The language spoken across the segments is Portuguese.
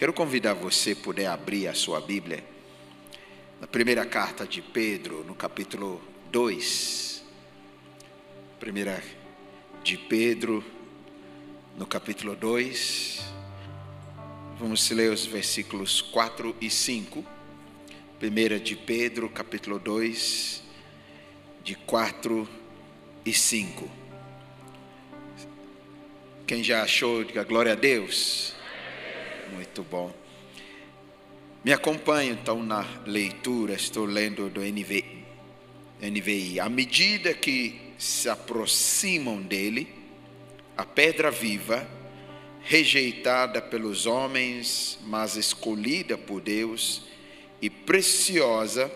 Quero convidar você a poder abrir a sua Bíblia na primeira carta de Pedro, no capítulo 2. Primeira de Pedro, no capítulo 2. Vamos ler os versículos 4 e 5. Primeira de Pedro, capítulo 2, de 4 e 5. Quem já achou, diga glória a Deus. Muito bom. Me acompanhe então na leitura, estou lendo do NVI. NVI. À medida que se aproximam dele, a pedra viva, rejeitada pelos homens, mas escolhida por Deus e preciosa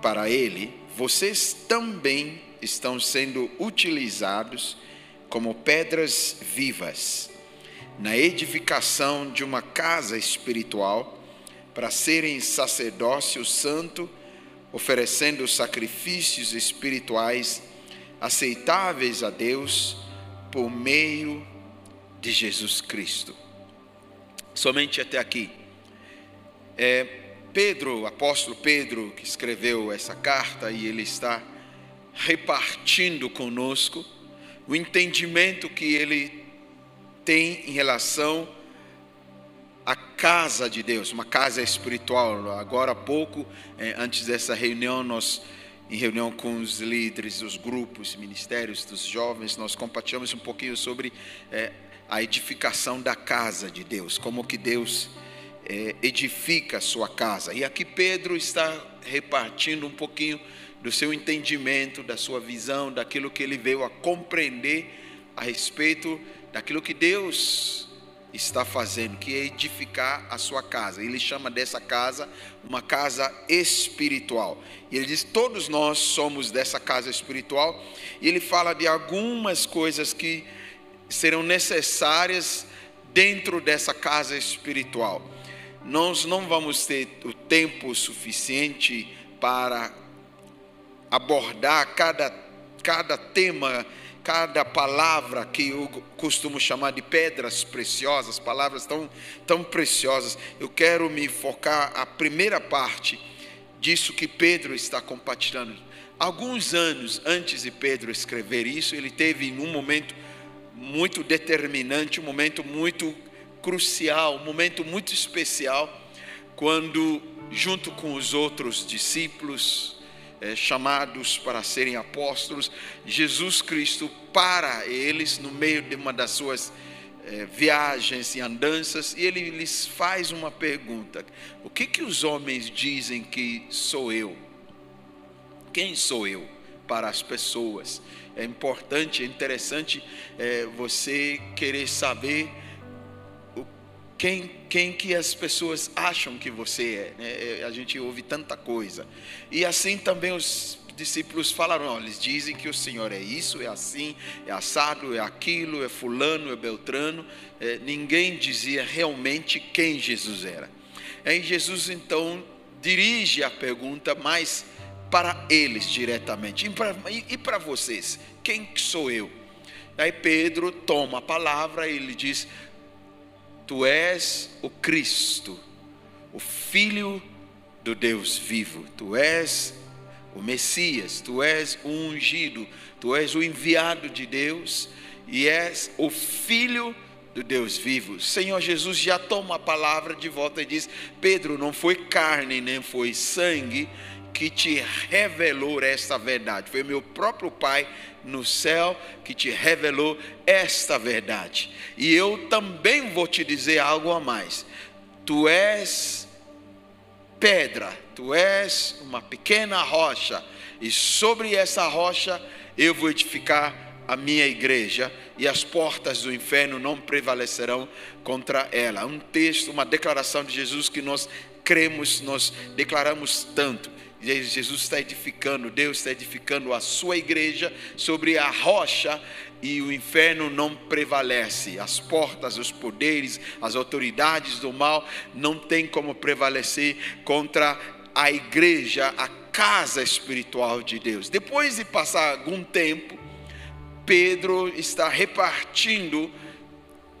para ele, vocês também estão sendo utilizados como pedras vivas na edificação de uma casa espiritual, para serem sacerdócio santo, oferecendo sacrifícios espirituais aceitáveis a Deus por meio de Jesus Cristo. Somente até aqui. É Pedro, apóstolo Pedro, que escreveu essa carta e ele está repartindo conosco o entendimento que ele tem em relação à casa de Deus, uma casa espiritual. Agora há pouco, eh, antes dessa reunião, nós em reunião com os líderes dos grupos, ministérios dos jovens, nós compartilhamos um pouquinho sobre eh, a edificação da casa de Deus, como que Deus eh, edifica a sua casa. E aqui Pedro está repartindo um pouquinho do seu entendimento, da sua visão, daquilo que ele veio a compreender a respeito daquilo que Deus está fazendo, que é edificar a sua casa. Ele chama dessa casa uma casa espiritual. E ele diz: todos nós somos dessa casa espiritual. E ele fala de algumas coisas que serão necessárias dentro dessa casa espiritual. Nós não vamos ter o tempo suficiente para abordar cada, cada tema cada palavra que eu costumo chamar de pedras preciosas, palavras tão, tão preciosas, eu quero me focar a primeira parte disso que Pedro está compartilhando. Alguns anos antes de Pedro escrever isso, ele teve um momento muito determinante, um momento muito crucial, um momento muito especial, quando, junto com os outros discípulos, é, chamados para serem apóstolos, Jesus Cristo para eles no meio de uma das suas é, viagens e andanças e ele lhes faz uma pergunta: O que que os homens dizem que sou eu? Quem sou eu para as pessoas? É importante, é interessante é, você querer saber quem, quem que as pessoas acham que você é. Né? É, a gente ouve tanta coisa. E assim também os discípulos falaram: eles dizem que o Senhor é isso, é assim, é assado, é aquilo, é fulano, é beltrano. É, ninguém dizia realmente quem Jesus era. Aí Jesus então dirige a pergunta mais para eles diretamente. E para vocês, quem sou eu? Aí Pedro toma a palavra e ele diz: Tu és o Cristo, o Filho do Deus vivo. Tu és o Messias, tu és o ungido, tu és o enviado de Deus e és o Filho do Deus vivo. Senhor Jesus já toma a palavra de volta e diz: Pedro, não foi carne nem foi sangue que te revelou esta verdade. Foi meu próprio Pai no céu que te revelou esta verdade. E eu também vou te dizer algo a mais. Tu és pedra, tu és uma pequena rocha, e sobre essa rocha eu vou edificar a minha igreja, e as portas do inferno não prevalecerão contra ela. Um texto, uma declaração de Jesus que nós cremos, nós declaramos tanto. Jesus está edificando, Deus está edificando a sua igreja sobre a rocha e o inferno não prevalece. As portas, os poderes, as autoridades do mal não têm como prevalecer contra a igreja, a casa espiritual de Deus. Depois de passar algum tempo, Pedro está repartindo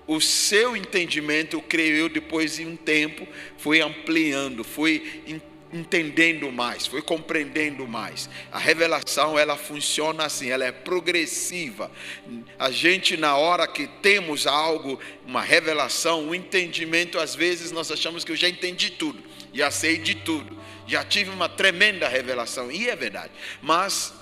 o seu entendimento, creio eu, depois de um tempo, foi ampliando, foi entendendo mais, foi compreendendo mais. A revelação ela funciona assim, ela é progressiva. A gente na hora que temos algo, uma revelação, um entendimento, às vezes nós achamos que eu já entendi tudo, já sei de tudo, já tive uma tremenda revelação e é verdade. Mas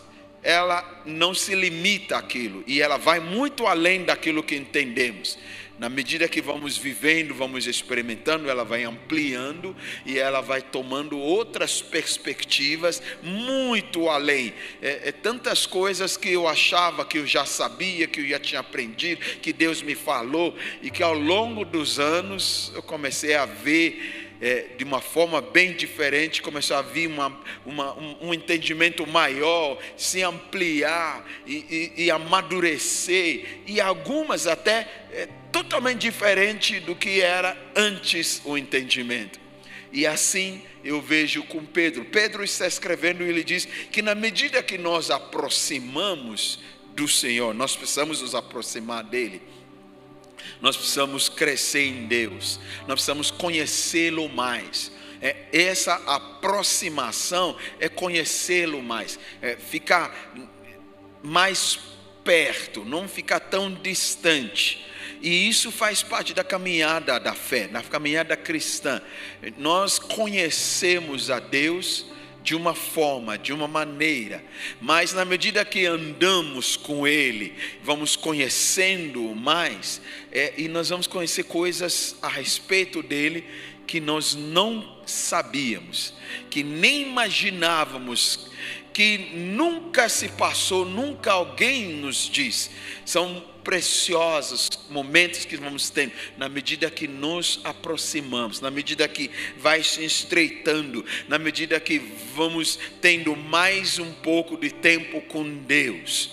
ela não se limita àquilo e ela vai muito além daquilo que entendemos. Na medida que vamos vivendo, vamos experimentando, ela vai ampliando e ela vai tomando outras perspectivas muito além. É, é, tantas coisas que eu achava que eu já sabia, que eu já tinha aprendido, que Deus me falou e que ao longo dos anos eu comecei a ver é, de uma forma bem diferente, começou a vir uma, uma, um, um, entendimento maior, se ampliar e, e, e amadurecer, e algumas até é, totalmente diferente do que era antes o entendimento. E assim eu vejo com Pedro. Pedro está escrevendo e ele diz que na medida que nós aproximamos do Senhor, nós precisamos nos aproximar dele nós precisamos crescer em Deus, nós precisamos conhecê-lo mais. É, essa aproximação é conhecê-lo mais, é ficar mais perto, não ficar tão distante. E isso faz parte da caminhada da fé, da caminhada cristã. Nós conhecemos a Deus de uma forma, de uma maneira, mas na medida que andamos com Ele, vamos conhecendo mais, é, e nós vamos conhecer coisas a respeito dele que nós não sabíamos, que nem imaginávamos, que nunca se passou, nunca alguém nos diz. São preciosos momentos que vamos tendo na medida que nos aproximamos, na medida que vai se estreitando, na medida que vamos tendo mais um pouco de tempo com Deus.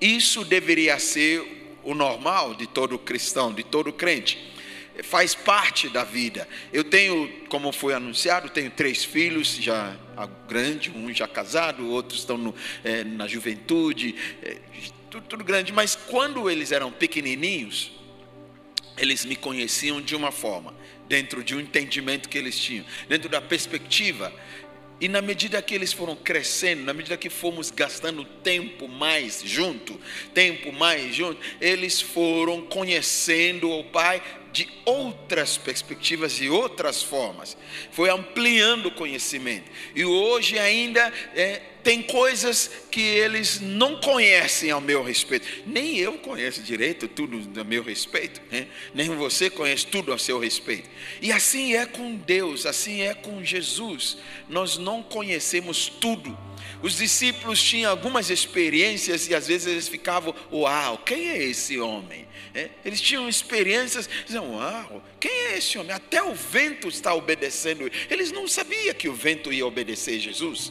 Isso deveria ser o normal de todo cristão, de todo crente faz parte da vida. Eu tenho, como foi anunciado, tenho três filhos, já grande, um já casado, outros estão no, é, na juventude, é, tudo, tudo grande, mas quando eles eram pequenininhos, eles me conheciam de uma forma, dentro de um entendimento que eles tinham, dentro da perspectiva. E na medida que eles foram crescendo, na medida que fomos gastando tempo mais junto, tempo mais junto, eles foram conhecendo o Pai de outras perspectivas e outras formas. Foi ampliando o conhecimento. E hoje ainda é, tem coisas que eles não conhecem ao meu respeito. Nem eu conheço direito tudo a meu respeito. Né? Nem você conhece tudo a seu respeito. E assim é com Deus, assim é com Jesus. Nós não conhecemos tudo os discípulos tinham algumas experiências e às vezes eles ficavam, uau, quem é esse homem? É, eles tinham experiências, diziam, uau, quem é esse homem? Até o vento está obedecendo. Eles não sabiam que o vento ia obedecer Jesus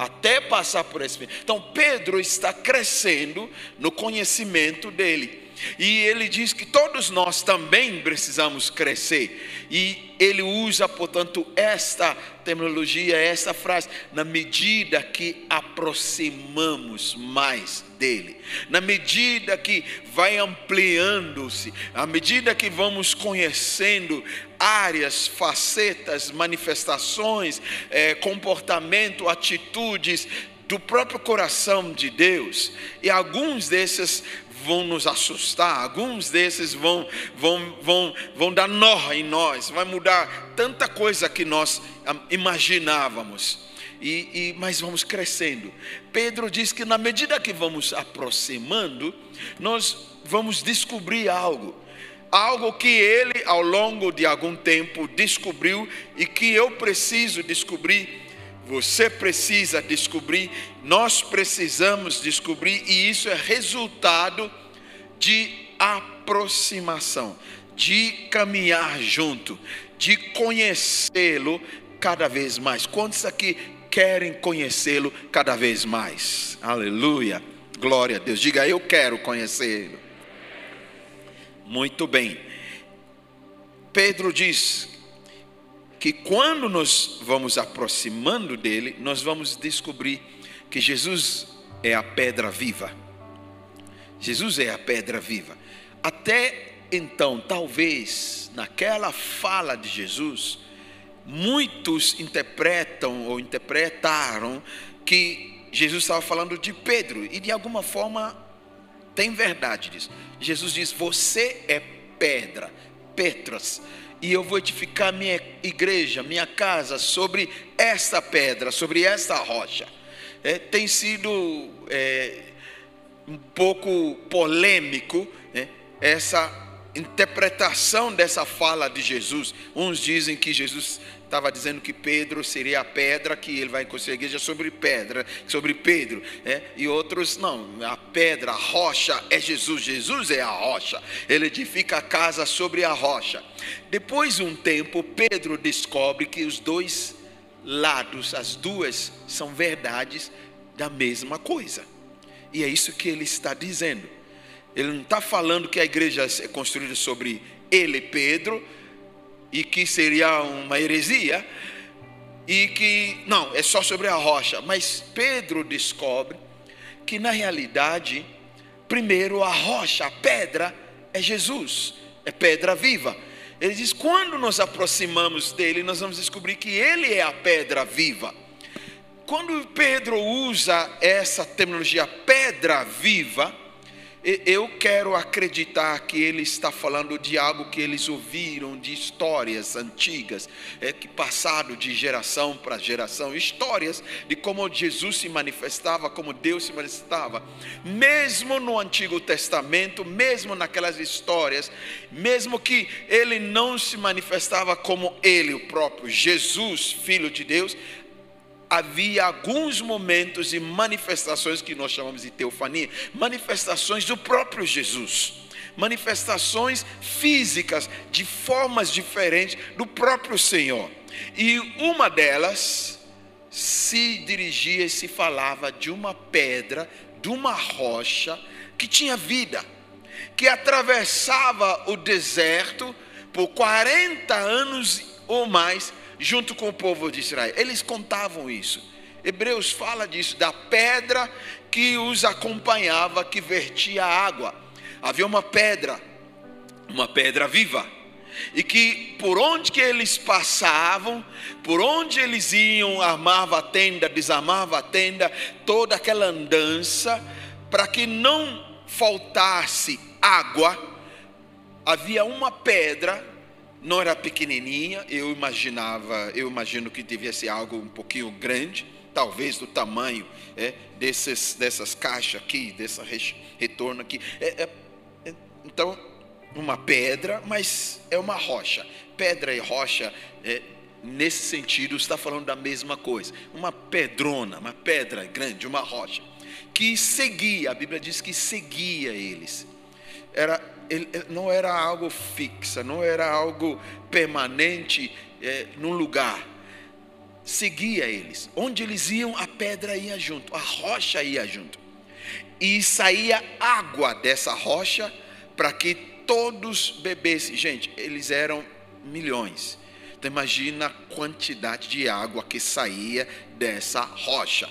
até passar por esse. Então Pedro está crescendo no conhecimento dele. E ele diz que todos nós também precisamos crescer. E ele usa, portanto, esta terminologia, esta frase, na medida que aproximamos mais dele, na medida que vai ampliando-se, à medida que vamos conhecendo áreas, facetas, manifestações, é, comportamento, atitudes do próprio coração de Deus, e alguns desses vão nos assustar, alguns desses vão, vão, vão, vão dar nó em nós, vai mudar tanta coisa que nós ah, imaginávamos. E, e, mas vamos crescendo. Pedro diz que na medida que vamos aproximando, nós vamos descobrir algo. Algo que ele, ao longo de algum tempo, descobriu e que eu preciso descobrir você precisa descobrir, nós precisamos descobrir, e isso é resultado de aproximação, de caminhar junto, de conhecê-lo cada vez mais. Quantos aqui querem conhecê-lo cada vez mais? Aleluia, glória a Deus. Diga, eu quero conhecê-lo. Muito bem. Pedro diz: que quando nos vamos aproximando dele, nós vamos descobrir que Jesus é a pedra viva. Jesus é a pedra viva. Até então, talvez, naquela fala de Jesus, muitos interpretam ou interpretaram que Jesus estava falando de Pedro, e de alguma forma tem verdade disso. Jesus diz: Você é pedra, Petras, e eu vou edificar minha igreja, minha casa sobre esta pedra, sobre esta rocha. É, tem sido é, um pouco polêmico né, essa interpretação dessa fala de Jesus. Uns dizem que Jesus estava dizendo que Pedro seria a pedra, que ele vai construir a igreja sobre pedra, sobre Pedro, é? e outros não, a pedra, a rocha é Jesus, Jesus é a rocha, ele edifica a casa sobre a rocha. Depois de um tempo, Pedro descobre que os dois lados, as duas, são verdades da mesma coisa, e é isso que ele está dizendo. Ele não está falando que a igreja é construída sobre ele, Pedro, e que seria uma heresia, e que não, é só sobre a rocha. Mas Pedro descobre que na realidade, primeiro a rocha, a pedra, é Jesus, é pedra viva. Ele diz: quando nos aproximamos dele, nós vamos descobrir que ele é a pedra viva. Quando Pedro usa essa terminologia pedra viva, eu quero acreditar que ele está falando de algo que eles ouviram de histórias antigas, é, que passaram de geração para geração, histórias de como Jesus se manifestava, como Deus se manifestava, mesmo no Antigo Testamento, mesmo naquelas histórias, mesmo que ele não se manifestava como ele, o próprio Jesus, filho de Deus, havia alguns momentos e manifestações que nós chamamos de teofania, manifestações do próprio Jesus, manifestações físicas de formas diferentes do próprio Senhor. E uma delas se dirigia e se falava de uma pedra, de uma rocha que tinha vida, que atravessava o deserto por 40 anos ou mais junto com o povo de Israel. Eles contavam isso. Hebreus fala disso, da pedra que os acompanhava, que vertia água. Havia uma pedra, uma pedra viva, e que por onde que eles passavam, por onde eles iam, armava a tenda, desarmava a tenda, toda aquela andança, para que não faltasse água, havia uma pedra não era pequenininha, eu imaginava, eu imagino que devia ser algo um pouquinho grande, talvez do tamanho é, desses, dessas caixas aqui, dessa retorno aqui. É, é, é, então, uma pedra, mas é uma rocha. Pedra e rocha, é, nesse sentido, está falando da mesma coisa. Uma pedrona, uma pedra grande, uma rocha, que seguia, a Bíblia diz que seguia eles. Era ele, não era algo fixa, não era algo permanente é, num lugar. Seguia eles. Onde eles iam, a pedra ia junto, a rocha ia junto. E saía água dessa rocha para que todos bebessem. Gente, eles eram milhões. Então imagina a quantidade de água que saía dessa rocha.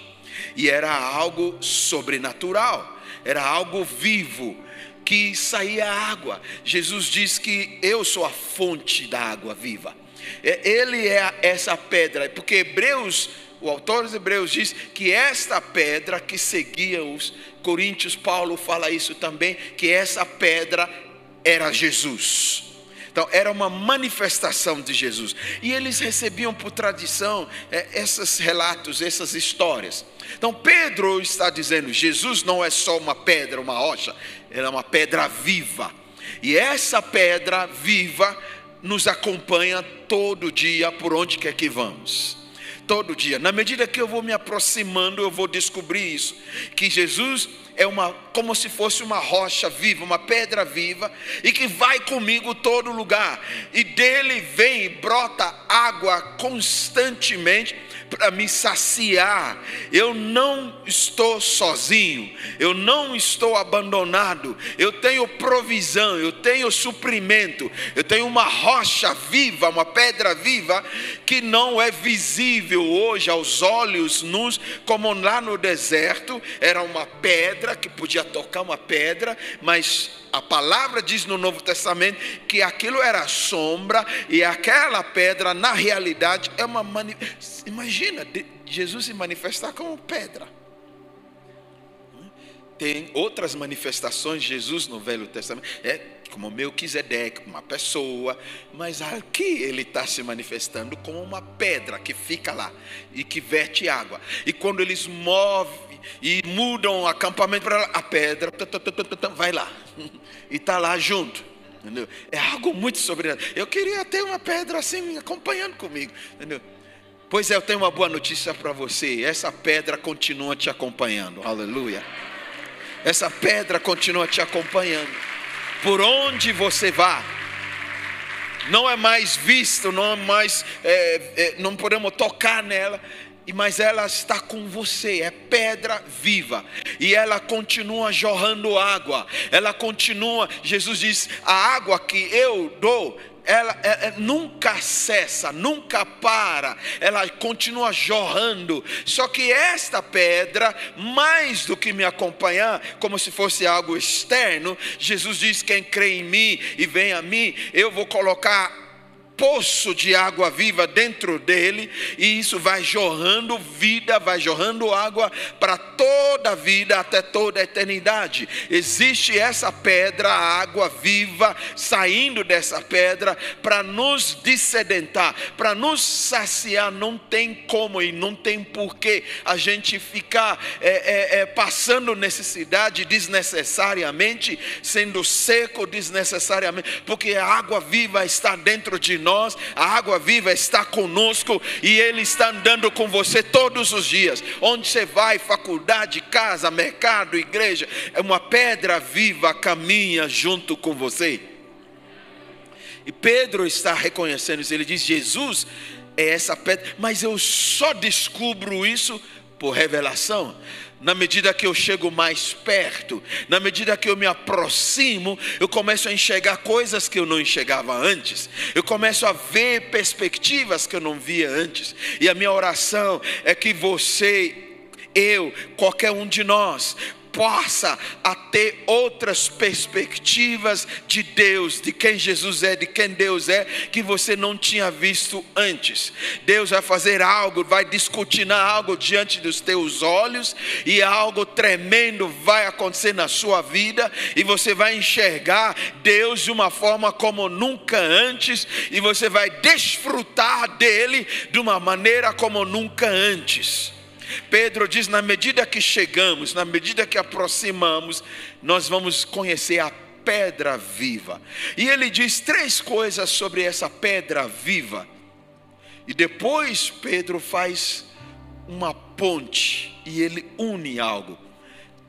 E era algo sobrenatural, era algo vivo, que saía água. Jesus diz que eu sou a fonte da água viva. É, ele é essa pedra, porque Hebreus, o autor dos Hebreus diz que esta pedra que seguia os coríntios, Paulo fala isso também, que essa pedra era Jesus. Então, era uma manifestação de Jesus. E eles recebiam por tradição é, esses relatos, essas histórias. Então, Pedro está dizendo: Jesus não é só uma pedra, uma rocha, ela é uma pedra viva. E essa pedra viva nos acompanha todo dia por onde quer que vamos. Todo dia, na medida que eu vou me aproximando, eu vou descobrir isso, que Jesus é uma como se fosse uma rocha viva, uma pedra viva e que vai comigo todo lugar. E dele vem e brota água constantemente para me saciar. Eu não estou sozinho, eu não estou abandonado. Eu tenho provisão, eu tenho suprimento, eu tenho uma rocha viva, uma pedra viva que não é visível hoje aos olhos nus, como lá no deserto era uma pedra que podia tocar uma pedra, mas a palavra diz no Novo Testamento que aquilo era sombra e aquela pedra, na realidade, é uma. Mani... Imagina Jesus se manifestar como pedra. Tem outras manifestações de Jesus no Velho Testamento. É como Melquisedeque, uma pessoa, mas aqui ele está se manifestando como uma pedra que fica lá e que verte água. E quando eles movem e mudam o acampamento para a pedra vai lá e está lá junto. Entendeu? É algo muito sobrenatural. Eu queria ter uma pedra assim acompanhando comigo. Entendeu? Pois é, eu tenho uma boa notícia para você. Essa pedra continua te acompanhando. Aleluia. Essa pedra continua te acompanhando. Por onde você vá, não é mais visto, não é mais, é, é, não podemos tocar nela, mas ela está com você, é pedra viva, e ela continua jorrando água, ela continua, Jesus diz: a água que eu dou, ela, ela, é, é, nunca cessa, nunca para, ela continua jorrando. Só que esta pedra, mais do que me acompanhar, como se fosse algo externo, Jesus diz: quem crê em mim e vem a mim, eu vou colocar poço de água viva dentro dele, e isso vai jorrando vida, vai jorrando água para toda a vida, até toda a eternidade. Existe essa pedra, a água viva, saindo dessa pedra para nos dessedentar, para nos saciar. Não tem como e não tem porquê a gente ficar é, é, é, passando necessidade desnecessariamente, sendo seco desnecessariamente, porque a água viva está dentro de nós nós, a água viva está conosco e Ele está andando com você todos os dias. Onde você vai, faculdade, casa, mercado, igreja, é uma pedra viva caminha junto com você. E Pedro está reconhecendo isso, ele diz: Jesus é essa pedra, mas eu só descubro isso por revelação na medida que eu chego mais perto, na medida que eu me aproximo, eu começo a enxergar coisas que eu não enxergava antes, eu começo a ver perspectivas que eu não via antes, e a minha oração é que você, eu, qualquer um de nós, possa a ter outras perspectivas de Deus, de quem Jesus é, de quem Deus é, que você não tinha visto antes. Deus vai fazer algo, vai discutinar algo diante dos teus olhos, e algo tremendo vai acontecer na sua vida, e você vai enxergar Deus de uma forma como nunca antes, e você vai desfrutar dele de uma maneira como nunca antes. Pedro diz: na medida que chegamos, na medida que aproximamos, nós vamos conhecer a pedra viva. E ele diz três coisas sobre essa pedra viva. E depois Pedro faz uma ponte e ele une algo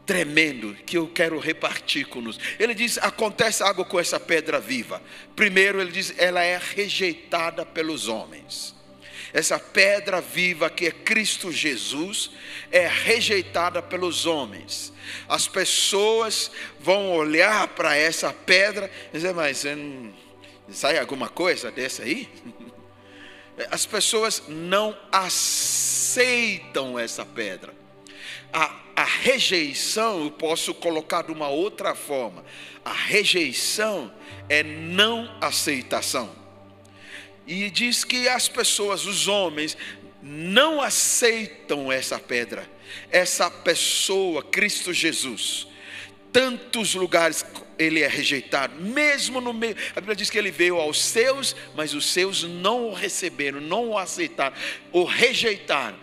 tremendo que eu quero repartir conosco. Ele diz: acontece algo com essa pedra viva. Primeiro, ele diz: ela é rejeitada pelos homens essa pedra viva que é Cristo Jesus, é rejeitada pelos homens. As pessoas vão olhar para essa pedra e dizer, mas hum, sai alguma coisa dessa aí? As pessoas não aceitam essa pedra. A, a rejeição, eu posso colocar de uma outra forma. A rejeição é não aceitação. E diz que as pessoas, os homens, não aceitam essa pedra, essa pessoa, Cristo Jesus. Tantos lugares ele é rejeitado, mesmo no meio. A Bíblia diz que ele veio aos seus, mas os seus não o receberam, não o aceitaram, o rejeitaram.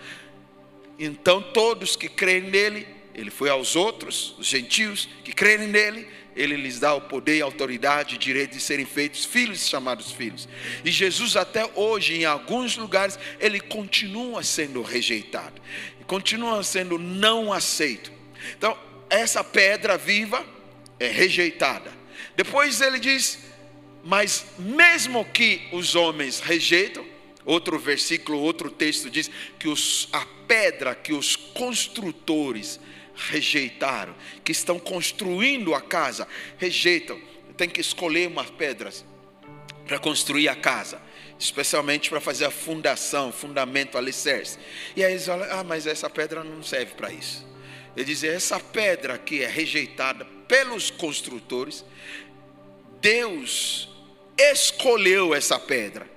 Então, todos que creem nele, ele foi aos outros, os gentios que creem nele, ele lhes dá o poder, autoridade direito de serem feitos filhos chamados filhos. E Jesus até hoje, em alguns lugares, ele continua sendo rejeitado, continua sendo não aceito. Então, essa pedra viva é rejeitada. Depois ele diz: "Mas mesmo que os homens rejeitam, Outro versículo, outro texto diz que os, a pedra que os construtores rejeitaram, que estão construindo a casa, rejeitam. Tem que escolher umas pedras para construir a casa, especialmente para fazer a fundação, fundamento, alicerce. E aí eles falam: ah, mas essa pedra não serve para isso. Ele diz: essa pedra que é rejeitada pelos construtores, Deus escolheu essa pedra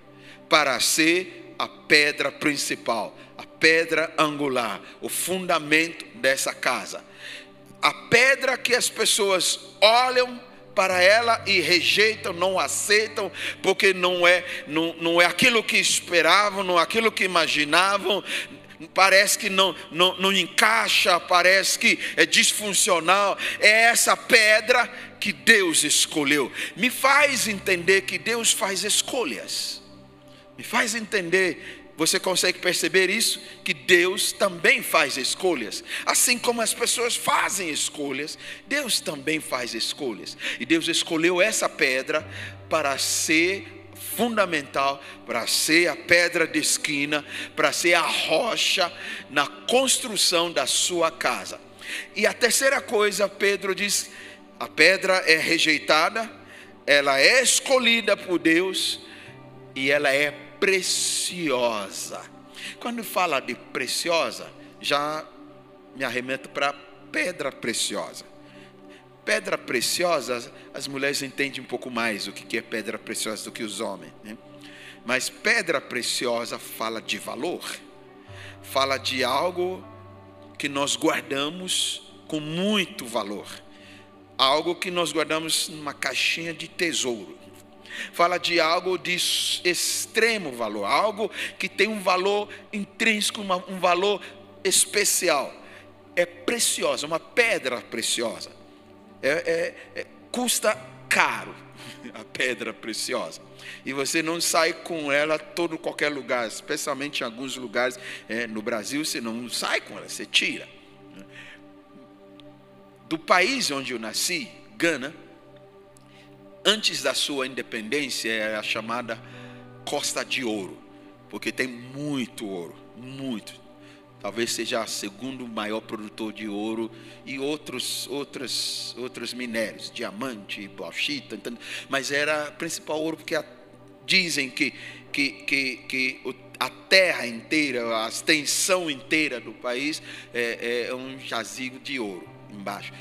para ser a pedra principal, pedra angular, o fundamento dessa casa. A pedra que as pessoas olham para ela e rejeitam, não aceitam, porque não é, não, não é aquilo que esperavam, não é aquilo que imaginavam, parece que não, não, não encaixa, parece que é disfuncional. É essa pedra que Deus escolheu. Me faz entender que Deus faz escolhas. Me faz entender você consegue perceber isso? Que Deus também faz escolhas. Assim como as pessoas fazem escolhas, Deus também faz escolhas. E Deus escolheu essa pedra para ser fundamental, para ser a pedra de esquina, para ser a rocha na construção da sua casa. E a terceira coisa, Pedro diz: a pedra é rejeitada, ela é escolhida por Deus e ela é preciosa. Quando fala de preciosa, já me arremeto para pedra preciosa. Pedra preciosa, as mulheres entendem um pouco mais o que é pedra preciosa do que os homens. Né? Mas pedra preciosa fala de valor, fala de algo que nós guardamos com muito valor, algo que nós guardamos numa caixinha de tesouro fala de algo de extremo valor, algo que tem um valor intrínseco, um valor especial. É preciosa, uma pedra preciosa. É, é, é, custa caro a pedra preciosa. E você não sai com ela todo qualquer lugar, especialmente em alguns lugares é, no Brasil, você não sai com ela, você tira. Do país onde eu nasci, Gana, antes da sua independência é a chamada Costa de Ouro, porque tem muito ouro, muito. Talvez seja o segundo maior produtor de ouro e outros outros outros minérios, diamante, bauxita, mas era principal ouro porque a, dizem que que, que, que a terra inteira, a extensão inteira do país é, é um jazigo de ouro embaixo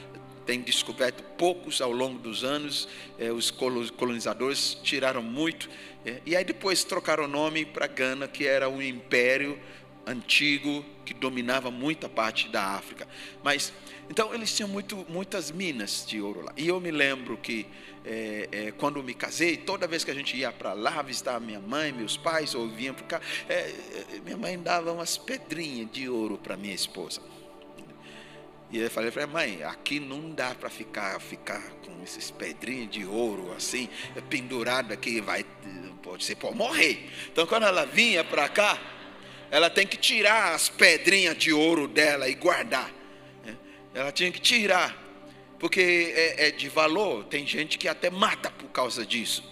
tem descoberto poucos ao longo dos anos, eh, os colonizadores tiraram muito, eh, e aí depois trocaram o nome para Gana, que era um império antigo que dominava muita parte da África. Mas então eles tinham muito, muitas minas de ouro lá. E eu me lembro que é, quando me casei, toda vez que a gente ia para lá visitar minha mãe, meus pais, ou vinham para cá, minha mãe dava umas pedrinhas de ouro para minha esposa. E eu falei, falei, mãe, aqui não dá para ficar, ficar com esses pedrinhos de ouro assim, pendurado aqui, vai, pode ser, pode morrer. Então quando ela vinha para cá, ela tem que tirar as pedrinhas de ouro dela e guardar. Né? Ela tinha que tirar, porque é, é de valor. Tem gente que até mata por causa disso,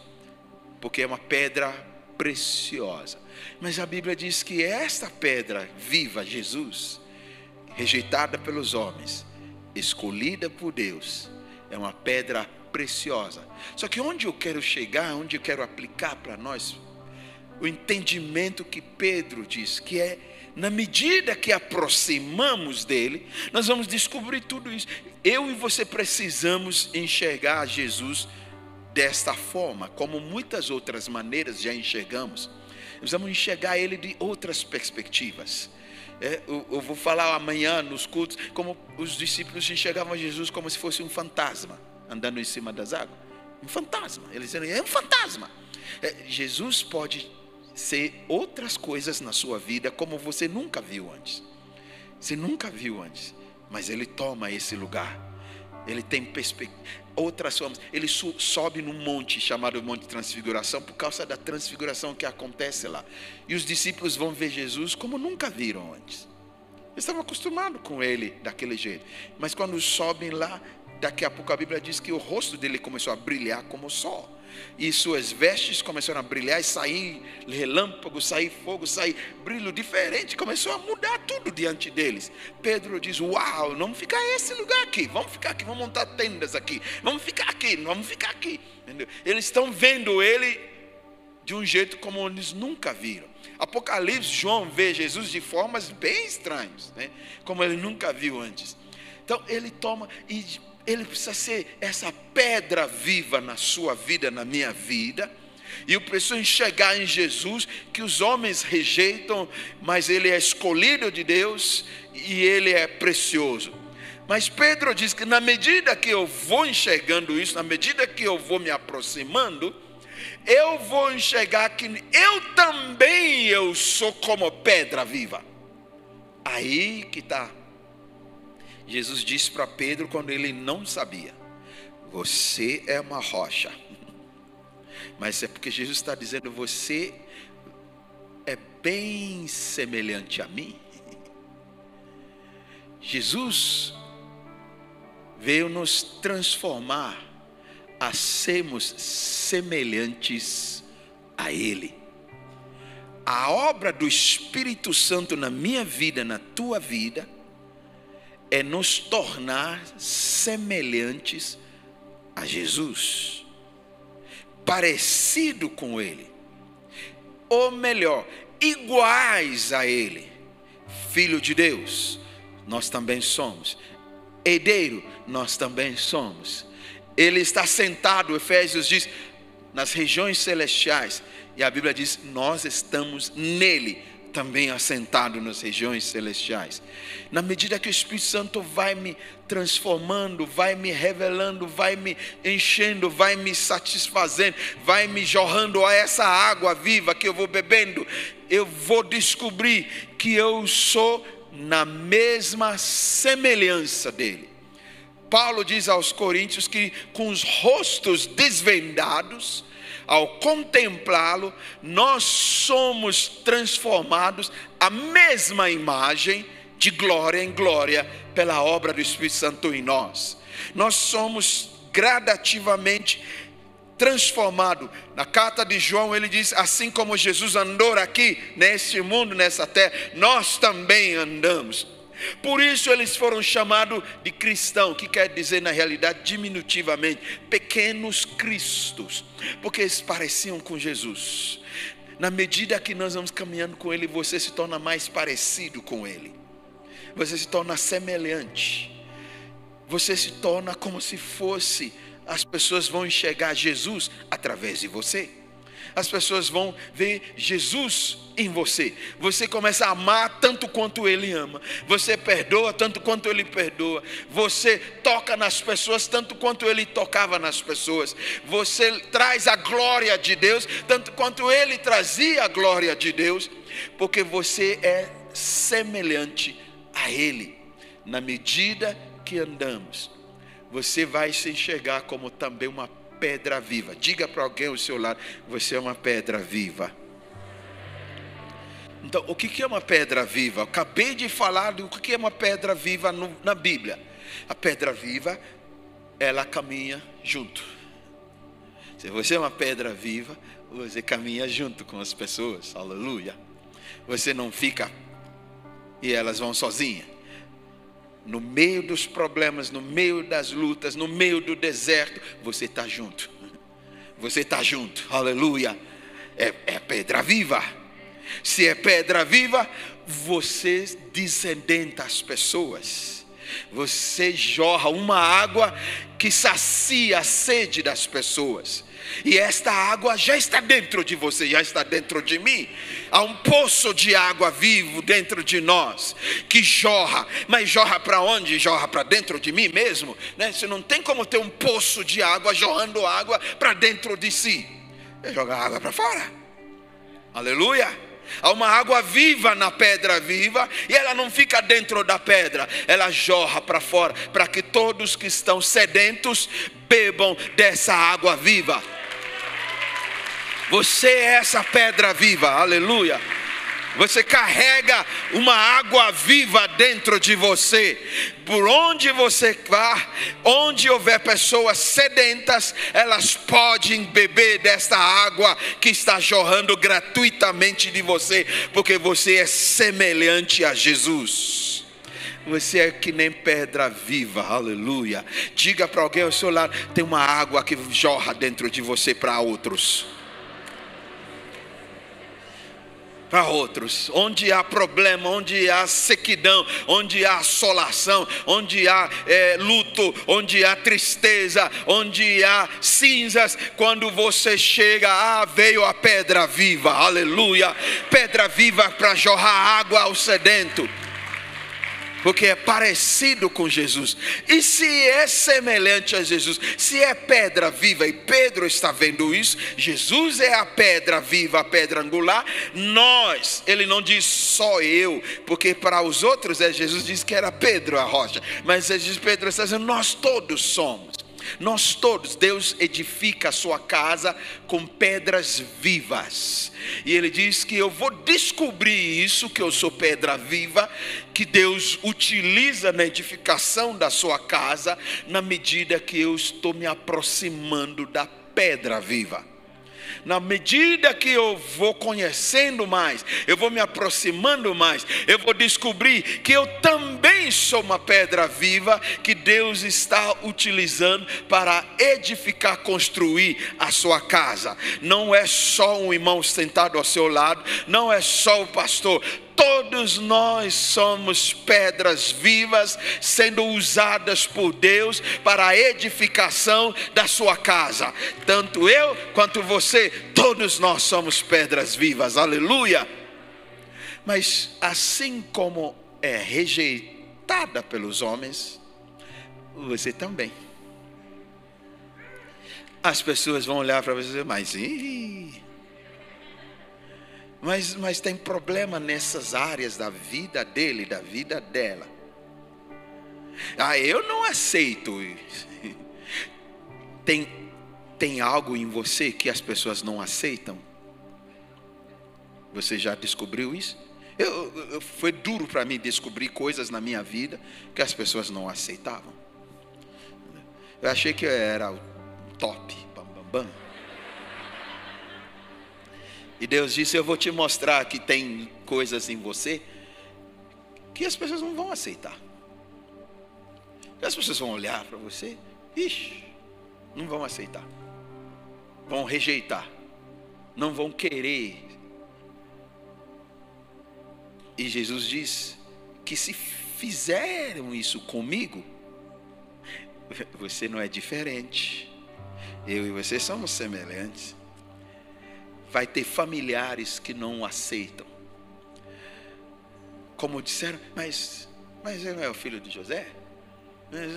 porque é uma pedra preciosa. Mas a Bíblia diz que esta pedra viva, Jesus, rejeitada pelos homens, escolhida por Deus, é uma pedra preciosa. Só que onde eu quero chegar, onde eu quero aplicar para nós, o entendimento que Pedro diz, que é na medida que aproximamos dele, nós vamos descobrir tudo isso. Eu e você precisamos enxergar Jesus desta forma, como muitas outras maneiras já enxergamos. Precisamos enxergar ele de outras perspectivas. É, eu, eu, vou falar amanhã nos cultos como os discípulos enxergavam Jesus como se fosse um fantasma andando em cima das águas. Um fantasma. Eles diziam, é um fantasma. É, Jesus pode ser outras coisas na sua vida como você nunca viu antes. Você nunca viu antes, mas ele toma esse lugar. Ele tem perspectiva outras formas. Ele sobe num monte chamado Monte Transfiguração por causa da transfiguração que acontece lá. E os discípulos vão ver Jesus como nunca viram antes. Eles estavam acostumados com ele daquele jeito. Mas quando sobem lá, daqui a pouco a Bíblia diz que o rosto dele começou a brilhar como o sol. E suas vestes começaram a brilhar e sair relâmpago, sair fogo, sair brilho diferente. Começou a mudar tudo diante deles. Pedro diz: Uau, vamos ficar esse lugar aqui. Vamos ficar aqui, vamos montar tendas aqui. Vamos ficar aqui, vamos ficar aqui. Entendeu? Eles estão vendo ele de um jeito como eles nunca viram. Apocalipse, João vê Jesus de formas bem estranhas, né? como ele nunca viu antes. Então ele toma e ele precisa ser essa pedra viva na sua vida, na minha vida. E eu preciso enxergar em Jesus que os homens rejeitam, mas ele é escolhido de Deus e ele é precioso. Mas Pedro diz que na medida que eu vou enxergando isso, na medida que eu vou me aproximando, eu vou enxergar que eu também eu sou como pedra viva. Aí que está Jesus disse para Pedro quando ele não sabia: Você é uma rocha. Mas é porque Jesus está dizendo: Você é bem semelhante a mim. Jesus veio nos transformar a sermos semelhantes a Ele. A obra do Espírito Santo na minha vida, na tua vida, é nos tornar semelhantes a Jesus, parecido com Ele, ou melhor, iguais a Ele, Filho de Deus, nós também somos, herdeiro, nós também somos. Ele está sentado, Efésios diz, nas regiões celestiais, e a Bíblia diz: nós estamos nele também assentado nas regiões celestiais. Na medida que o Espírito Santo vai me transformando, vai me revelando, vai me enchendo, vai me satisfazendo, vai me jorrando a essa água viva que eu vou bebendo, eu vou descobrir que eu sou na mesma semelhança dele. Paulo diz aos Coríntios que com os rostos desvendados, ao contemplá-lo, nós somos transformados à mesma imagem, de glória em glória, pela obra do Espírito Santo em nós. Nós somos gradativamente transformados. Na carta de João, ele diz: assim como Jesus andou aqui, neste mundo, nessa terra, nós também andamos. Por isso eles foram chamados de cristão, que quer dizer na realidade diminutivamente, pequenos cristos, porque eles pareciam com Jesus. Na medida que nós vamos caminhando com Ele, você se torna mais parecido com Ele, você se torna semelhante, você se torna como se fosse, as pessoas vão enxergar Jesus através de você as pessoas vão ver Jesus em você. Você começa a amar tanto quanto Ele ama. Você perdoa tanto quanto Ele perdoa. Você toca nas pessoas tanto quanto Ele tocava nas pessoas. Você traz a glória de Deus tanto quanto Ele trazia a glória de Deus. Porque você é semelhante a Ele. Na medida que andamos, você vai se enxergar como também uma pedra viva. Diga para alguém ao seu lado: você é uma pedra viva. Então, o que é uma pedra viva? Eu acabei de falar do que é uma pedra viva no, na Bíblia. A pedra viva, ela caminha junto. Se você é uma pedra viva, você caminha junto com as pessoas. Aleluia. Você não fica e elas vão sozinhas no meio dos problemas, no meio das lutas, no meio do deserto, você está junto. Você está junto, aleluia. É, é pedra viva. Se é pedra viva, você descendenta as pessoas. Você jorra uma água que sacia a sede das pessoas. E esta água já está dentro de você, já está dentro de mim. Há um poço de água vivo dentro de nós que jorra, mas jorra para onde? Jorra para dentro de mim mesmo, né? Você não tem como ter um poço de água jorrando água para dentro de si. É jogar água para fora. Aleluia. Há uma água viva na pedra viva e ela não fica dentro da pedra, ela jorra para fora, para que todos que estão sedentos bebam dessa água viva. Você é essa pedra viva, aleluia. Você carrega uma água viva dentro de você. Por onde você vá, onde houver pessoas sedentas, elas podem beber desta água que está jorrando gratuitamente de você, porque você é semelhante a Jesus. Você é que nem pedra viva, aleluia. Diga para alguém ao seu lado: tem uma água que jorra dentro de você para outros. Para outros, onde há problema, onde há sequidão, onde há assolação, onde há é, luto, onde há tristeza, onde há cinzas, quando você chega, ah, veio a pedra viva, aleluia, pedra viva para jorrar água ao sedento porque é parecido com Jesus. E se é semelhante a Jesus, se é pedra viva, e Pedro está vendo isso, Jesus é a pedra viva, a pedra angular, nós, ele não diz só eu, porque para os outros é Jesus diz que era Pedro a rocha, mas Jesus Pedro está dizendo nós todos somos. Nós todos, Deus edifica a sua casa com pedras vivas. E Ele diz que eu vou descobrir isso, que eu sou pedra viva, que Deus utiliza na edificação da sua casa, na medida que eu estou me aproximando da pedra viva na medida que eu vou conhecendo mais, eu vou me aproximando mais, eu vou descobrir que eu também sou uma pedra viva que Deus está utilizando para edificar, construir a sua casa. Não é só um irmão sentado ao seu lado, não é só o pastor, todos nós somos pedras vivas sendo usadas por Deus para a edificação da sua casa. Tanto eu quanto você, todos nós somos pedras vivas. Aleluia. Mas assim como é rejeitada pelos homens, você também. As pessoas vão olhar para você, mas ih, mas, mas tem problema nessas áreas da vida dele, da vida dela. Ah, eu não aceito. Tem, tem algo em você que as pessoas não aceitam? Você já descobriu isso? Eu, eu foi duro para mim descobrir coisas na minha vida que as pessoas não aceitavam. Eu achei que eu era o top, bam, bam, bam. E Deus disse: Eu vou te mostrar que tem coisas em você que as pessoas não vão aceitar. As pessoas vão olhar para você, ixi, não vão aceitar, vão rejeitar, não vão querer. E Jesus diz que se fizeram isso comigo, você não é diferente. Eu e você somos semelhantes vai ter familiares que não aceitam. Como disseram, mas, mas ele não é o filho de José?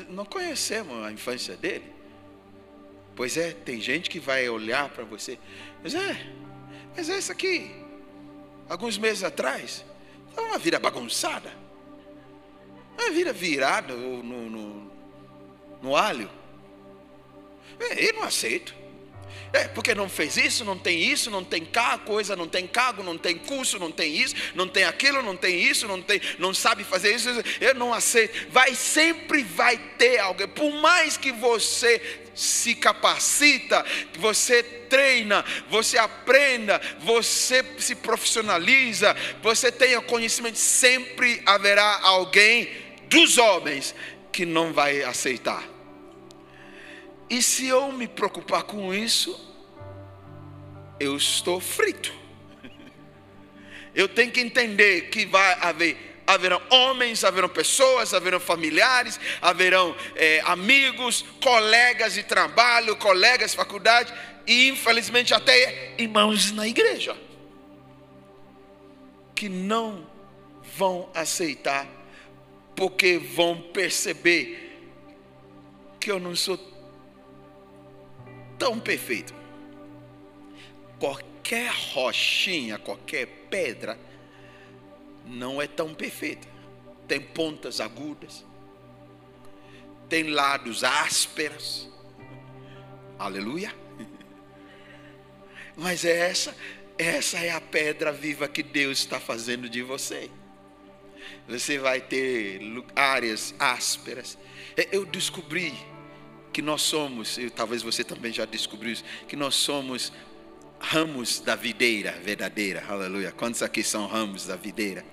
Não conhecemos a infância dele. Pois é, tem gente que vai olhar para você, mas é, mas é isso aqui. Alguns meses atrás, foi uma vida bagunçada. Uma vida virada no, no, no alho. É, eu não aceito. É, porque não fez isso, não tem isso, não tem cá, coisa, não tem cargo, não tem curso, não tem isso, não tem aquilo, não tem isso, não tem, não sabe fazer isso, eu não aceito. Vai sempre vai ter alguém, por mais que você se capacita, você treina, você aprenda, você se profissionaliza, você tenha conhecimento, sempre haverá alguém dos homens que não vai aceitar. E se eu me preocupar com isso, eu estou frito. Eu tenho que entender que vai haver haverão homens, haverão pessoas, haverão familiares, haverão é, amigos, colegas de trabalho, colegas de faculdade e infelizmente até irmãos na igreja que não vão aceitar porque vão perceber que eu não sou tão perfeito. Qualquer rochinha, qualquer pedra, não é tão perfeita. Tem pontas agudas, tem lados ásperos. Aleluia. Mas é essa, essa é a pedra viva que Deus está fazendo de você. Você vai ter áreas ásperas. É, eu descobri que nós somos, e talvez você também já descobriu isso, que nós somos ramos da videira verdadeira. Aleluia. Quantos aqui são ramos da videira?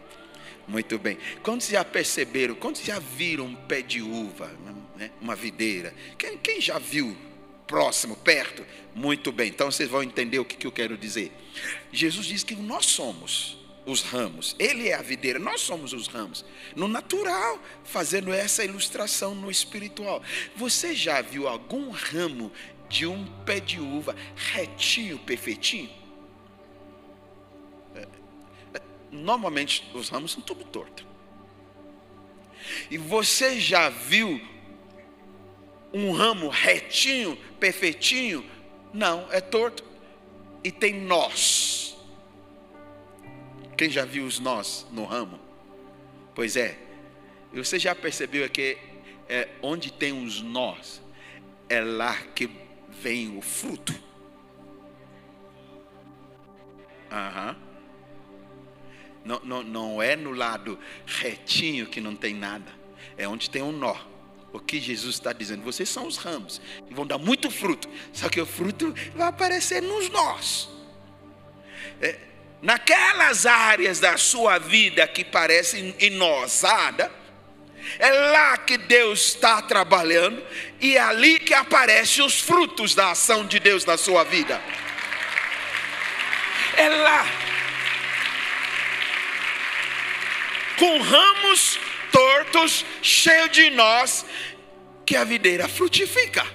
Muito bem. Quantos já perceberam? Quantos já viram um pé de uva, né? uma videira? Quem, quem já viu próximo, perto? Muito bem. Então vocês vão entender o que, que eu quero dizer. Jesus diz que nós somos os ramos. Ele é a videira, nós somos os ramos. No natural, fazendo essa ilustração no espiritual. Você já viu algum ramo de um pé de uva retinho, perfeitinho? É, é, normalmente os ramos são tudo torto. E você já viu um ramo retinho, perfeitinho? Não, é torto. E tem nós. Quem já viu os nós no ramo? Pois é. Você já percebeu que é, onde tem os nós, é lá que vem o fruto. Uhum. Não, não, não é no lado retinho que não tem nada. É onde tem um nó. O que Jesus está dizendo? Vocês são os ramos. E vão dar muito fruto. Só que o fruto vai aparecer nos nós. É, naquelas áreas da sua vida que parecem enosada, é lá que Deus está trabalhando e é ali que aparecem os frutos da ação de Deus na sua vida. É lá. Com ramos tortos, cheios de nós, que a videira frutifica.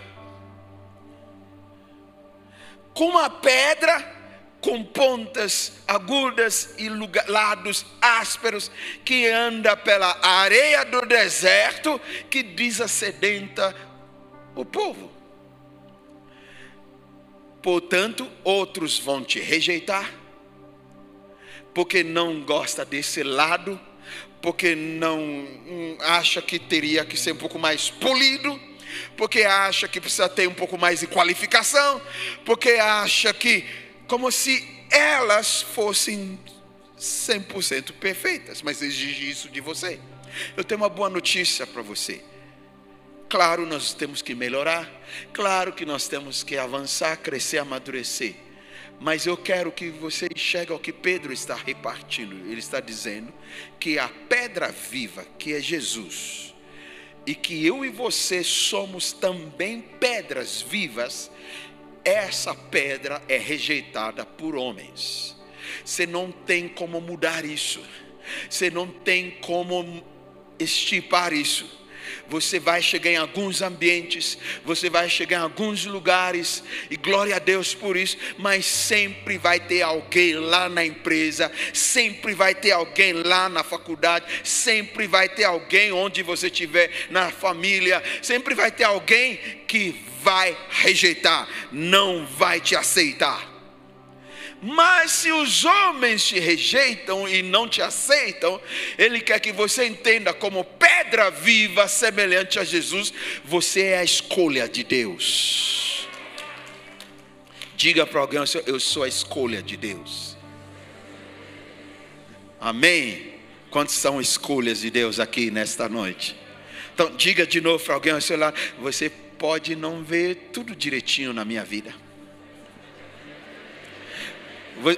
Com uma pedra com pontas agudas e lados ásperos, que anda pela areia do deserto, que desacidenta o povo. Portanto, outros vão te rejeitar, porque não gosta desse lado, porque não hum, acha que teria que ser um pouco mais polido, porque acha que precisa ter um pouco mais de qualificação, porque acha que como se elas fossem 100% perfeitas, mas exige isso de você. Eu tenho uma boa notícia para você. Claro, nós temos que melhorar, claro que nós temos que avançar, crescer, amadurecer. Mas eu quero que você enxergue o que Pedro está repartindo. Ele está dizendo que a pedra viva, que é Jesus, e que eu e você somos também pedras vivas, essa pedra é rejeitada por homens. Você não tem como mudar isso. Você não tem como estipar isso. Você vai chegar em alguns ambientes, você vai chegar em alguns lugares, e glória a Deus por isso, mas sempre vai ter alguém lá na empresa, sempre vai ter alguém lá na faculdade, sempre vai ter alguém onde você estiver, na família, sempre vai ter alguém que vai rejeitar, não vai te aceitar. Mas se os homens te rejeitam e não te aceitam, Ele quer que você entenda como pedra viva, semelhante a Jesus, você é a escolha de Deus. Diga para alguém: Eu sou a escolha de Deus. Amém? Quantos são escolhas de Deus aqui nesta noite? Então, diga de novo para alguém ao seu lado: Você pode não ver tudo direitinho na minha vida.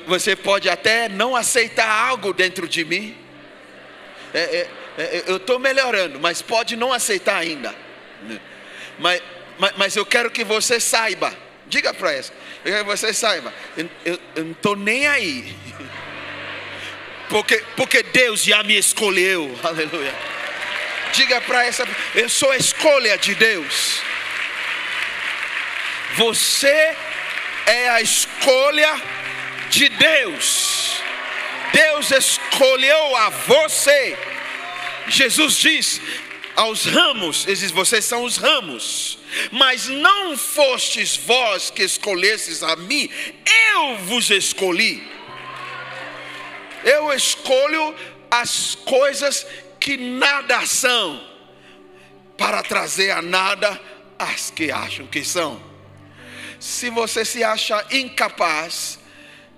Você pode até não aceitar algo dentro de mim. É, é, é, eu estou melhorando, mas pode não aceitar ainda. Mas, mas, mas eu quero que você saiba. Diga para essa. Eu quero que você saiba. Eu, eu, eu não estou nem aí. Porque, porque Deus já me escolheu. Aleluia. Diga para essa. Eu sou a escolha de Deus. Você é a escolha de Deus. Deus escolheu a você. Jesus diz aos ramos, diz, vocês são os ramos, mas não fostes vós que escolhestes a mim, eu vos escolhi. Eu escolho as coisas que nada são, para trazer a nada as que acham que são. Se você se acha incapaz,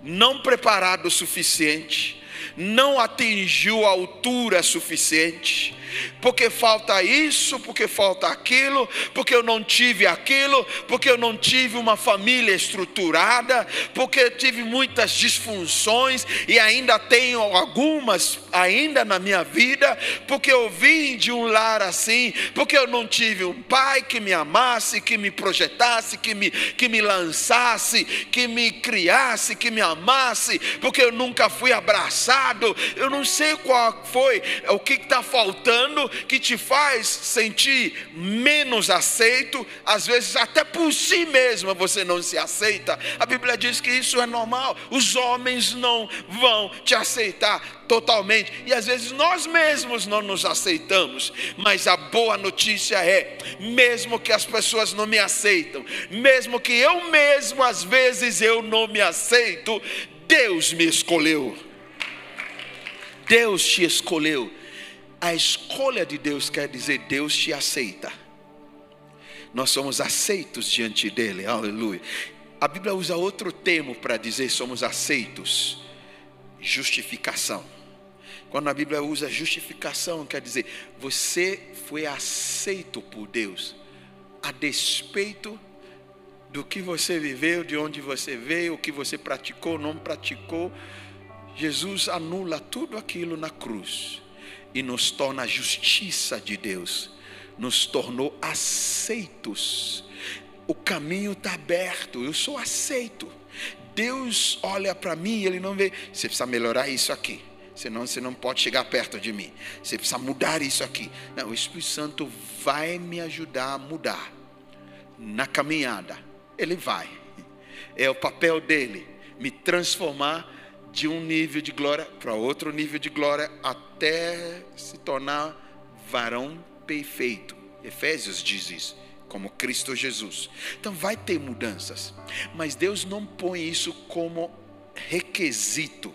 não preparado o suficiente, não atingiu a altura suficiente, porque falta isso, porque falta aquilo, porque eu não tive aquilo, porque eu não tive uma família estruturada, porque eu tive muitas disfunções e ainda tenho algumas ainda na minha vida, porque eu vim de um lar assim, porque eu não tive um pai que me amasse, que me projetasse, que me, que me lançasse, que me criasse, que me amasse, porque eu nunca fui abraçado, eu não sei qual foi, o que está faltando que te faz sentir menos aceito, às vezes até por si mesmo você não se aceita. A Bíblia diz que isso é normal. Os homens não vão te aceitar totalmente e às vezes nós mesmos não nos aceitamos. Mas a boa notícia é, mesmo que as pessoas não me aceitam, mesmo que eu mesmo às vezes eu não me aceito, Deus me escolheu. Deus te escolheu. A escolha de Deus quer dizer Deus te aceita. Nós somos aceitos diante dele, aleluia. A Bíblia usa outro termo para dizer somos aceitos: justificação. Quando a Bíblia usa justificação, quer dizer você foi aceito por Deus, a despeito do que você viveu, de onde você veio, o que você praticou, não praticou. Jesus anula tudo aquilo na cruz e nos torna a justiça de Deus, nos tornou aceitos. O caminho está aberto, eu sou aceito. Deus olha para mim e Ele não vê, você precisa melhorar isso aqui, senão você não pode chegar perto de mim, você precisa mudar isso aqui. Não, o Espírito Santo vai me ajudar a mudar na caminhada, Ele vai, é o papel dele, me transformar de um nível de glória para outro nível de glória, até se tornar varão perfeito. Efésios diz isso, como Cristo Jesus. Então vai ter mudanças, mas Deus não põe isso como requisito.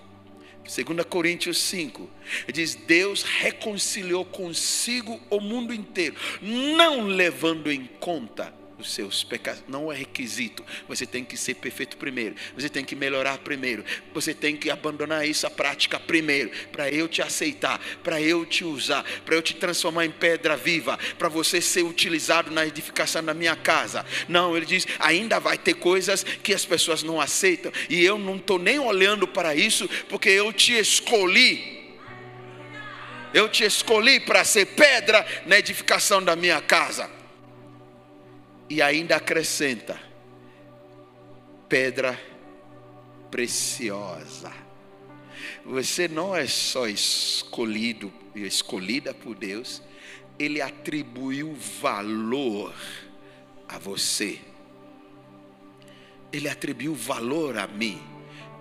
2 Coríntios 5, ele diz: Deus reconciliou consigo o mundo inteiro, não levando em conta os seus pecados. Não é requisito. Você tem que ser perfeito primeiro. Você tem que melhorar primeiro. Você tem que abandonar essa prática primeiro. Para eu te aceitar. Para eu te usar. Para eu te transformar em pedra viva. Para você ser utilizado na edificação da minha casa. Não, ele diz: ainda vai ter coisas que as pessoas não aceitam. E eu não estou nem olhando para isso. Porque eu te escolhi. Eu te escolhi para ser pedra na edificação da minha casa e ainda acrescenta: pedra preciosa. Você não é só escolhido escolhida por Deus, Ele atribuiu valor a você. Ele atribuiu valor a mim.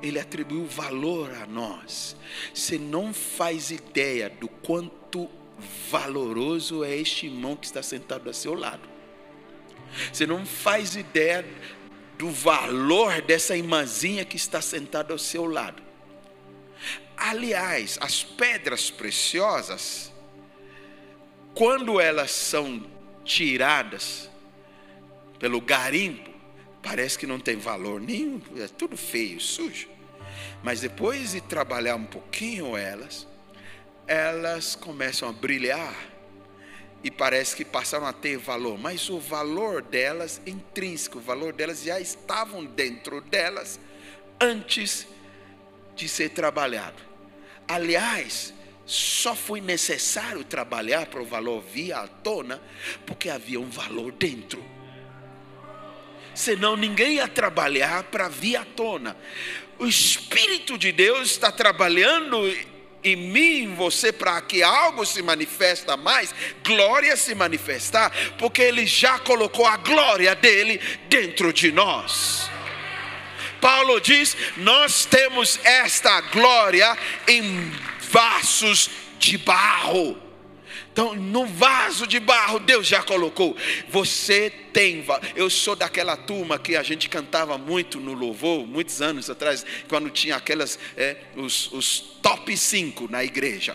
Ele atribuiu valor a nós. Você não faz ideia do quanto valoroso é este irmão que está sentado a seu lado. Você não faz ideia do valor dessa irmãzinha que está sentada ao seu lado. Aliás, as pedras preciosas, quando elas são tiradas pelo garimpo, parece que não tem valor nenhum, é tudo feio, sujo. Mas depois de trabalhar um pouquinho elas, elas começam a brilhar e parece que passaram a ter valor, mas o valor delas intrínseco, o valor delas já estavam dentro delas antes de ser trabalhado. Aliás, só foi necessário trabalhar para o valor vir à tona, porque havia um valor dentro. Senão ninguém ia trabalhar para vir à tona. O Espírito de Deus está trabalhando em mim, em você, para que algo se manifesta mais, glória se manifestar, porque Ele já colocou a glória dele dentro de nós. Paulo diz: Nós temos esta glória em vasos de barro. Então, no vaso de barro, Deus já colocou. Você tem. Eu sou daquela turma que a gente cantava muito no louvor, muitos anos atrás, quando tinha aquelas, é, os, os top 5 na igreja.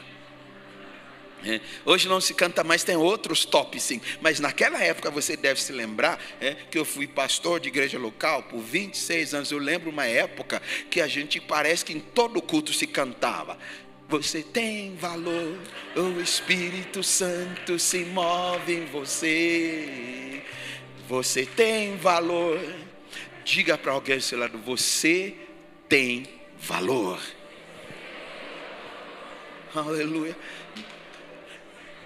É, hoje não se canta mais, tem outros top sim. Mas naquela época você deve se lembrar é, que eu fui pastor de igreja local por 26 anos. Eu lembro uma época que a gente parece que em todo culto se cantava. Você tem valor, o Espírito Santo se move em você. Você tem valor. Diga para alguém do seu lado: você tem valor. Aleluia.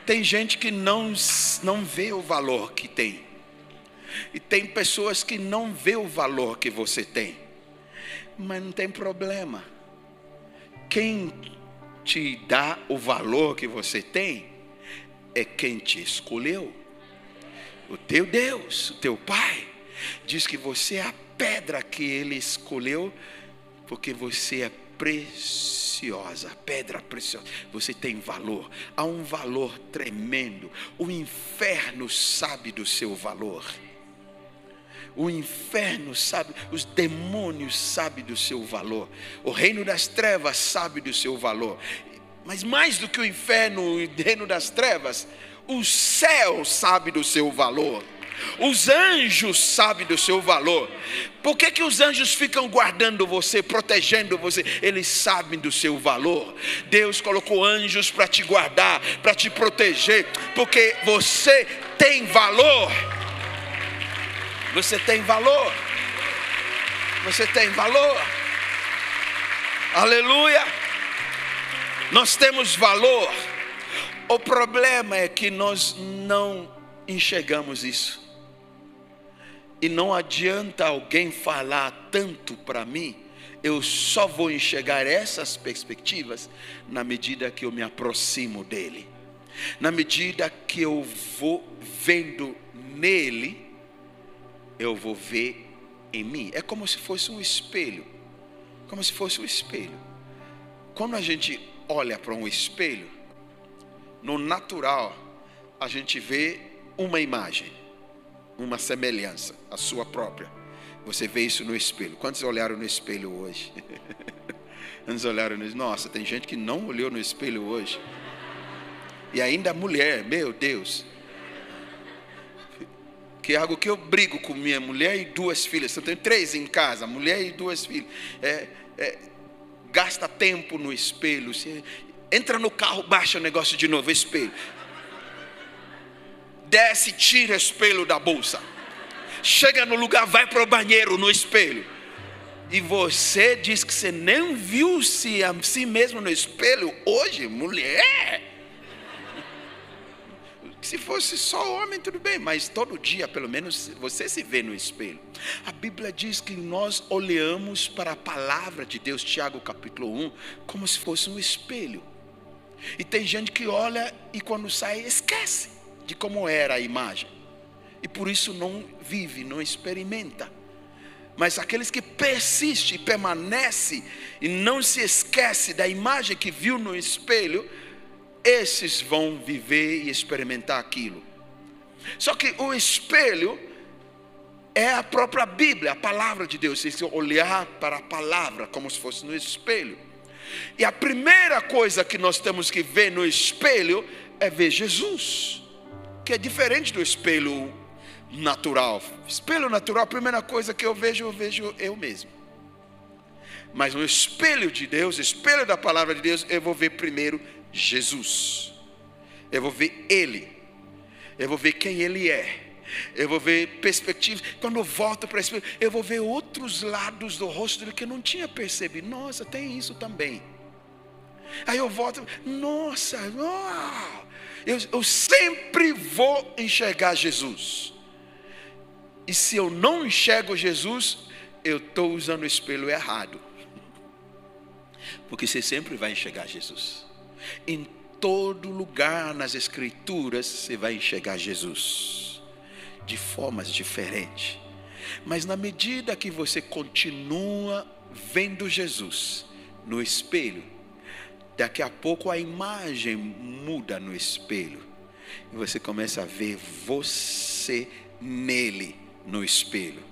Tem gente que não, não vê o valor que tem. E tem pessoas que não vê o valor que você tem. Mas não tem problema. Quem te dá o valor que você tem é quem te escolheu. O teu Deus, o teu Pai, diz que você é a pedra que ele escolheu, porque você é preciosa, pedra preciosa. Você tem valor, há um valor tremendo. O inferno sabe do seu valor. O inferno sabe, os demônios sabem do seu valor. O reino das trevas sabe do seu valor. Mas mais do que o inferno e o reino das trevas, o céu sabe do seu valor. Os anjos sabem do seu valor. Por que, que os anjos ficam guardando você, protegendo você? Eles sabem do seu valor. Deus colocou anjos para te guardar, para te proteger, porque você tem valor. Você tem valor. Você tem valor. Aleluia. Nós temos valor. O problema é que nós não enxergamos isso. E não adianta alguém falar tanto para mim, eu só vou enxergar essas perspectivas na medida que eu me aproximo dele. Na medida que eu vou vendo nele eu vou ver em mim. É como se fosse um espelho. Como se fosse um espelho. Quando a gente olha para um espelho, no natural, a gente vê uma imagem, uma semelhança, a sua própria. Você vê isso no espelho. Quantos olharam no espelho hoje? Quantos olharam no Nossa, tem gente que não olhou no espelho hoje. E ainda mulher, meu Deus que é algo que eu brigo com minha mulher e duas filhas. Eu tenho três em casa, mulher e duas filhas. É, é, gasta tempo no espelho. Você entra no carro, baixa o negócio de novo, espelho. Desce, tira o espelho da bolsa. Chega no lugar, vai para o banheiro no espelho. E você diz que você nem viu se a si mesmo no espelho hoje, mulher. Se fosse só homem, tudo bem, mas todo dia, pelo menos, você se vê no espelho. A Bíblia diz que nós olhamos para a palavra de Deus, Tiago capítulo 1, como se fosse um espelho. E tem gente que olha e quando sai, esquece de como era a imagem. E por isso não vive, não experimenta. Mas aqueles que persistem permanecem e não se esquece da imagem que viu no espelho, esses vão viver e experimentar aquilo. Só que o espelho é a própria Bíblia, a palavra de Deus. Você olhar para a palavra como se fosse no espelho. E a primeira coisa que nós temos que ver no espelho é ver Jesus, que é diferente do espelho natural. Espelho natural, a primeira coisa que eu vejo, eu vejo eu mesmo. Mas no espelho de Deus, espelho da palavra de Deus, eu vou ver primeiro Jesus. Eu vou ver Ele. Eu vou ver quem Ele é. Eu vou ver perspectivas. Quando eu volto para esse, eu vou ver outros lados do rosto dele que eu não tinha percebido. Nossa, tem isso também. Aí eu volto, nossa, eu, eu sempre vou enxergar Jesus. E se eu não enxergo Jesus, eu estou usando o espelho errado. Porque você sempre vai enxergar Jesus. Em todo lugar nas Escrituras você vai enxergar Jesus, de formas diferentes. Mas na medida que você continua vendo Jesus no espelho, daqui a pouco a imagem muda no espelho. E você começa a ver você nele no espelho.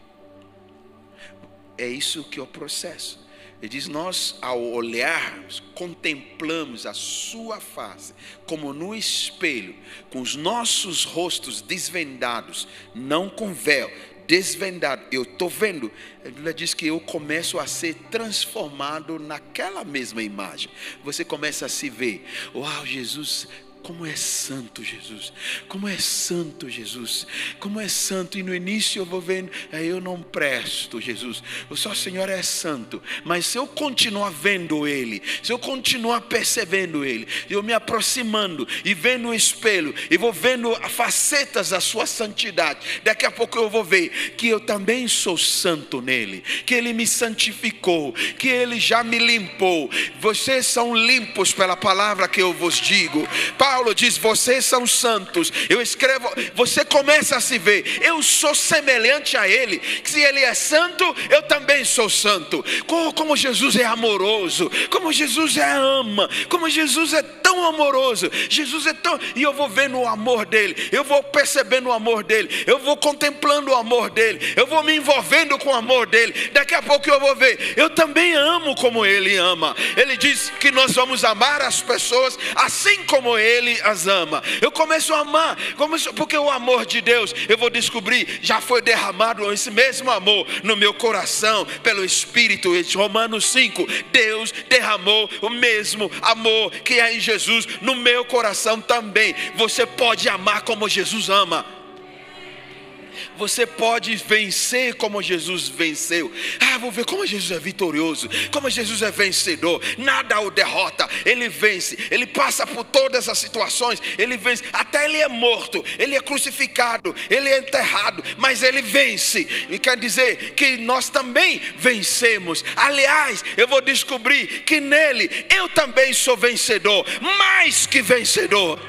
É isso que é o processo. Ele diz: Nós, ao olharmos, contemplamos a Sua face, como no espelho, com os nossos rostos desvendados, não com véu, desvendado. Eu estou vendo. Ele diz que eu começo a ser transformado naquela mesma imagem. Você começa a se ver. Uau, Jesus como é santo Jesus, como é santo Jesus, como é santo. E no início eu vou vendo, eu não presto, Jesus. O só Senhor é santo. Mas se eu continuar vendo Ele, se eu continuar percebendo Ele, eu me aproximando e vendo o espelho, e vou vendo facetas da Sua santidade, daqui a pouco eu vou ver que eu também sou santo nele, que Ele me santificou, que Ele já me limpou. Vocês são limpos pela palavra que eu vos digo. Paulo Paulo diz: vocês são santos. Eu escrevo, você começa a se ver, eu sou semelhante a Ele. Se Ele é santo, eu também sou santo. Como, Jesus é amoroso, como Jesus é ama, como Jesus é tão amoroso. Jesus é tão. E eu vou vendo o amor dele, eu vou percebendo o amor dele, eu vou contemplando o amor dele, eu vou me envolvendo com o amor dele. Daqui a pouco eu vou ver, eu também amo como ele ama. Ele diz que nós vamos amar as pessoas assim como ele ele as ama. Eu começo a amar, começo, porque o amor de Deus, eu vou descobrir, já foi derramado esse mesmo amor no meu coração, pelo Espírito. Romanos 5, Deus derramou o mesmo amor que é em Jesus no meu coração também. Você pode amar como Jesus ama. Você pode vencer como Jesus venceu. Ah, vou ver como Jesus é vitorioso, como Jesus é vencedor. Nada o derrota. Ele vence. Ele passa por todas as situações. Ele vence. Até ele é morto. Ele é crucificado. Ele é enterrado. Mas ele vence. E quer dizer que nós também vencemos. Aliás, eu vou descobrir que nele eu também sou vencedor. Mais que vencedor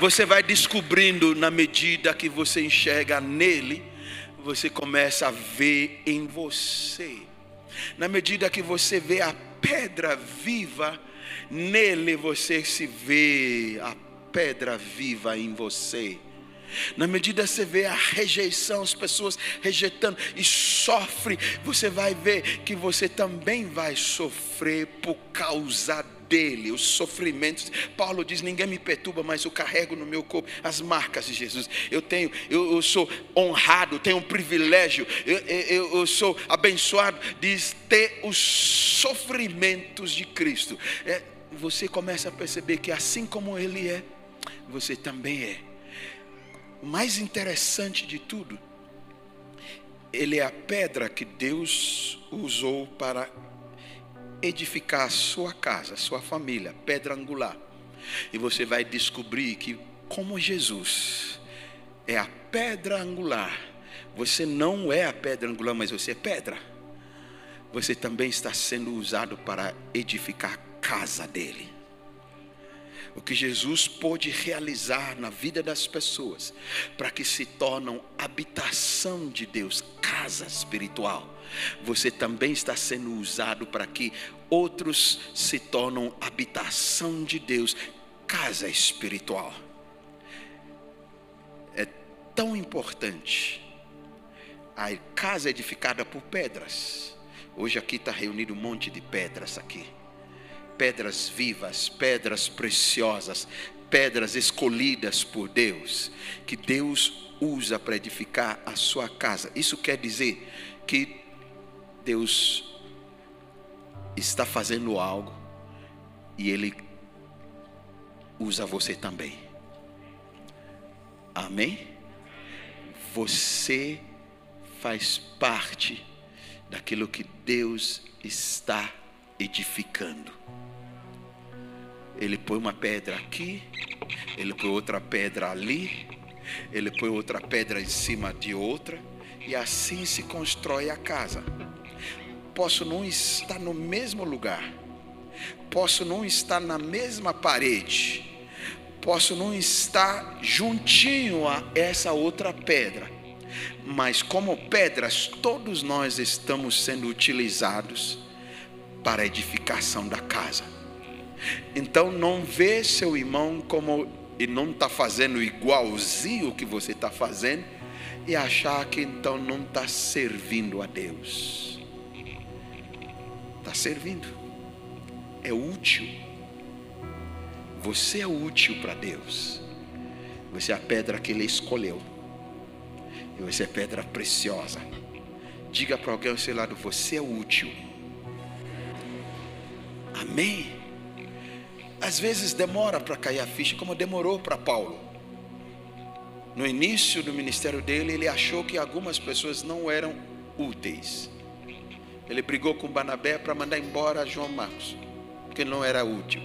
você vai descobrindo na medida que você enxerga nele, você começa a ver em você. Na medida que você vê a pedra viva, nele você se vê a pedra viva em você. Na medida que você vê a rejeição, as pessoas rejeitando e sofre, você vai ver que você também vai sofrer por causa dele, os sofrimentos. Paulo diz: ninguém me perturba, mas eu carrego no meu corpo as marcas de Jesus. Eu tenho, eu, eu sou honrado, tenho um privilégio, eu, eu, eu, sou abençoado de ter os sofrimentos de Cristo. É, você começa a perceber que assim como Ele é, você também é. O mais interessante de tudo, Ele é a pedra que Deus usou para edificar a sua casa, a sua família, pedra angular. E você vai descobrir que, como Jesus é a pedra angular, você não é a pedra angular, mas você é pedra. Você também está sendo usado para edificar a casa dele. O que Jesus pôde realizar na vida das pessoas, para que se tornam habitação de Deus, casa espiritual você também está sendo usado para que outros se tornem habitação de Deus, casa espiritual. É tão importante. A casa edificada por pedras. Hoje aqui está reunido um monte de pedras aqui. Pedras vivas, pedras preciosas, pedras escolhidas por Deus, que Deus usa para edificar a sua casa. Isso quer dizer que Deus está fazendo algo e Ele usa você também. Amém? Você faz parte daquilo que Deus está edificando. Ele põe uma pedra aqui, ele põe outra pedra ali, ele põe outra pedra em cima de outra, e assim se constrói a casa posso não estar no mesmo lugar, posso não estar na mesma parede, posso não estar juntinho a essa outra pedra, mas como pedras, todos nós estamos sendo utilizados para a edificação da casa. Então não vê seu irmão como e não está fazendo igualzinho o que você está fazendo e achar que então não está servindo a Deus. Está servindo. É útil. Você é útil para Deus. Você é a pedra que Ele escolheu. E você é pedra preciosa. Diga para alguém ao seu lado: Você é útil. Amém. Às vezes demora para cair a ficha, como demorou para Paulo. No início do ministério dele, ele achou que algumas pessoas não eram úteis. Ele brigou com Banabé para mandar embora João Marcos, porque não era útil.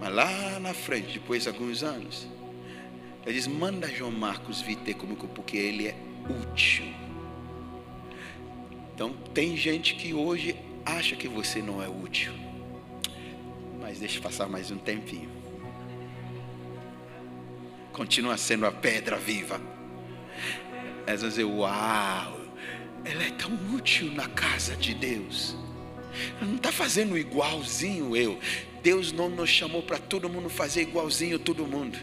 Mas lá na frente, depois de alguns anos, ele diz: manda João Marcos vir ter comigo, porque ele é útil. Então, tem gente que hoje acha que você não é útil. Mas deixa passar mais um tempinho. Continua sendo a pedra viva. Às vezes, uau, ela é tão útil na casa de Deus. Ela não está fazendo igualzinho eu. Deus não nos chamou para todo mundo fazer igualzinho todo mundo.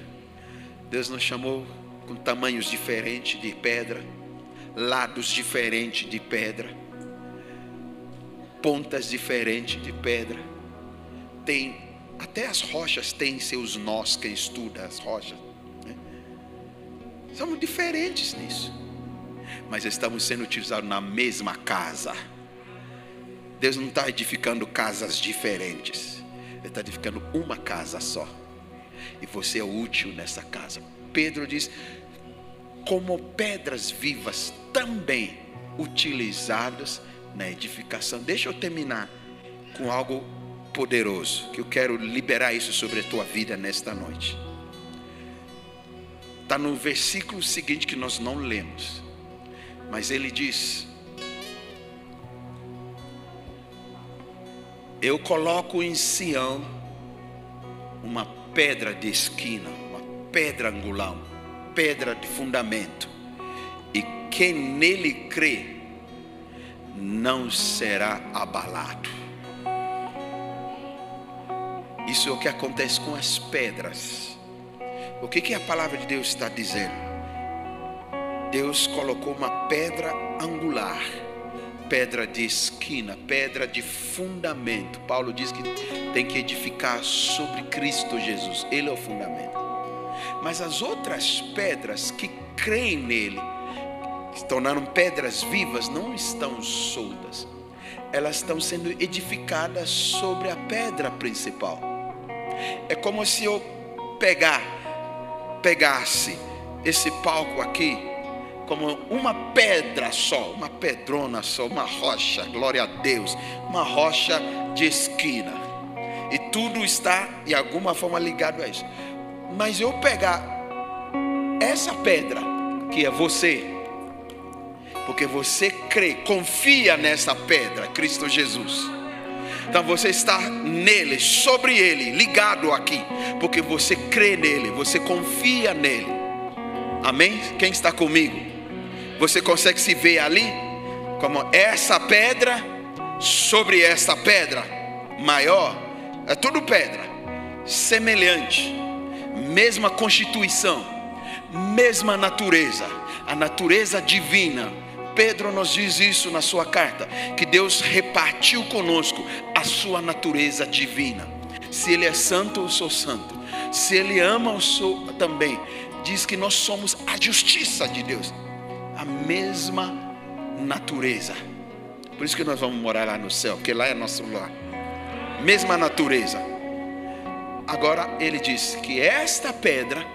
Deus nos chamou com tamanhos diferentes de pedra, lados diferentes de pedra, pontas diferentes de pedra. Tem até as rochas têm seus nós quem estuda as rochas. Né? Somos diferentes nisso, mas estamos sendo utilizados na mesma casa. Deus não está edificando casas diferentes, Ele está edificando uma casa só e você é útil nessa casa. Pedro diz: como pedras vivas também utilizadas na edificação. Deixa eu terminar com algo poderoso, que eu quero liberar isso sobre a tua vida nesta noite. Está no versículo seguinte que nós não lemos, mas ele diz: Eu coloco em Sião uma pedra de esquina, uma pedra angular, uma pedra de fundamento. E quem nele crê não será abalado. Isso é o que acontece com as pedras. O que, que a palavra de Deus está dizendo? Deus colocou uma pedra angular pedra de esquina, pedra de fundamento. Paulo diz que tem que edificar sobre Cristo Jesus, Ele é o fundamento. Mas as outras pedras que creem nele, se tornaram pedras vivas, não estão soltas, elas estão sendo edificadas sobre a pedra principal. É como se eu pegar, pegasse esse palco aqui como uma pedra só, uma pedrona só, uma rocha, glória a Deus, uma rocha de esquina. E tudo está de alguma forma ligado a isso. Mas eu pegar essa pedra, que é você, porque você crê, confia nessa pedra, Cristo Jesus. Então você está nele, sobre ele, ligado aqui, porque você crê nele, você confia nele. Amém? Quem está comigo? Você consegue se ver ali como essa pedra sobre essa pedra maior? É tudo pedra, semelhante, mesma constituição, mesma natureza, a natureza divina. Pedro nos diz isso na sua carta, que Deus repartiu conosco a sua natureza divina. Se Ele é santo, eu sou santo. Se Ele ama, eu sou também. Diz que nós somos a justiça de Deus a mesma natureza. Por isso que nós vamos morar lá no céu, porque lá é nosso lar. Mesma natureza. Agora ele diz que esta pedra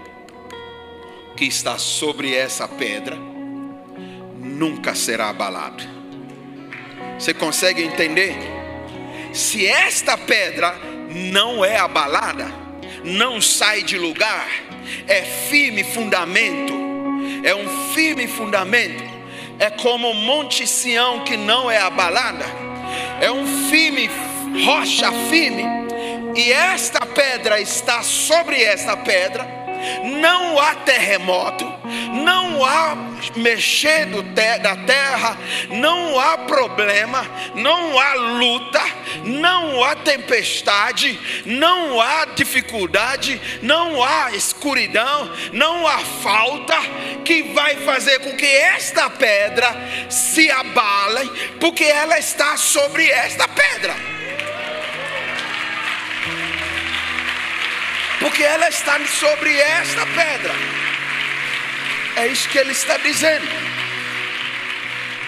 que está sobre essa pedra nunca será abalado. Você consegue entender? Se esta pedra não é abalada, não sai de lugar, é firme fundamento, é um firme fundamento, é como o Monte Sião que não é abalada, é um firme, rocha firme, e esta pedra está sobre esta pedra, não há terremoto, não há mexer da terra, não há problema, não há luta, não há tempestade, não há dificuldade, não há escuridão, não há falta que vai fazer com que esta pedra se abale, porque ela está sobre esta pedra. Porque ela está sobre esta pedra. É isso que ele está dizendo.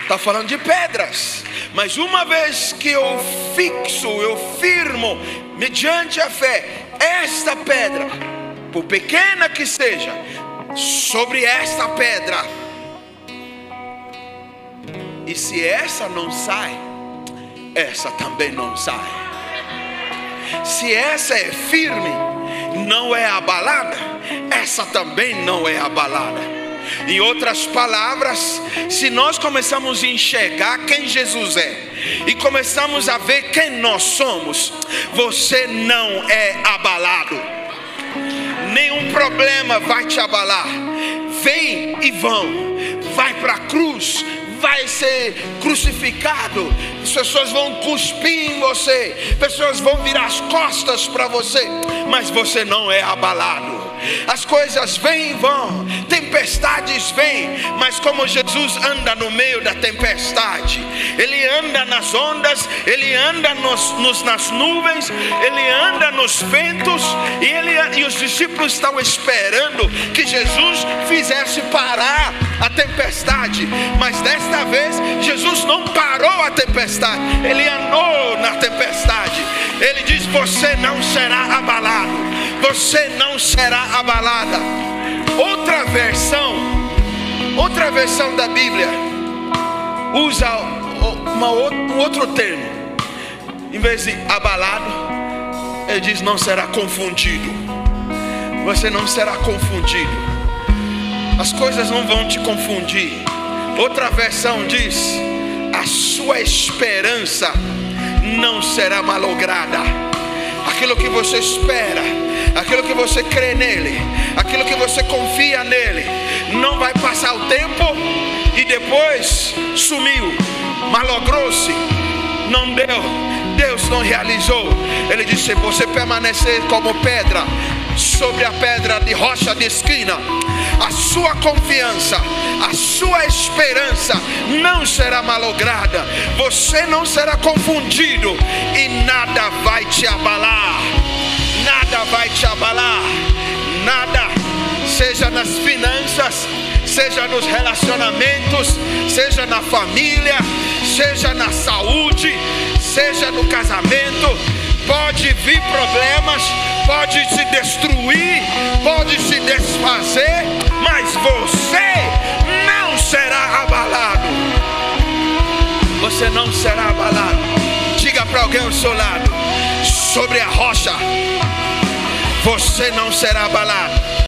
Está falando de pedras, mas uma vez que eu fixo, eu firmo, mediante a fé, esta pedra, por pequena que seja, sobre esta pedra, e se essa não sai, essa também não sai. Se essa é firme, não é abalada, essa também não é abalada. Em outras palavras, se nós começamos a enxergar quem Jesus é e começamos a ver quem nós somos, você não é abalado. Nenhum problema vai te abalar. Vem e vão. Vai para a cruz, vai ser crucificado, as pessoas vão cuspir em você, pessoas vão virar as costas para você, mas você não é abalado. As coisas vêm e vão, tempestades vêm, mas como Jesus anda no meio da tempestade, ele anda nas ondas, ele anda nos, nos, nas nuvens, ele anda nos ventos, e, ele, e os discípulos estão esperando que Jesus fizesse parar a tempestade, mas desta vez Jesus não parou a tempestade, ele andou na tempestade. Ele diz: Você não será abalado, você não será abalada. Outra versão, outra versão da Bíblia usa uma, um outro termo. Em vez de abalado, ele diz: Não será confundido. Você não será confundido as coisas não vão te confundir. Outra versão diz: a sua esperança não será malograda. Aquilo que você espera, aquilo que você crê nele, aquilo que você confia nele, não vai passar o tempo e depois sumiu, malogrou-se, não deu, Deus não realizou. Ele disse: Você permanecer como pedra sobre a pedra de rocha de esquina, a sua confiança, a sua esperança não será malograda, você não será confundido e nada vai te abalar. Nada vai te abalar, nada, seja nas finanças, seja nos relacionamentos, seja na família, seja na saúde, seja no casamento, pode vir problemas, pode se destruir, pode se desfazer, mas você não será abalado. Você não será abalado. Diga para alguém ao seu lado: sobre a rocha, você não será abalado.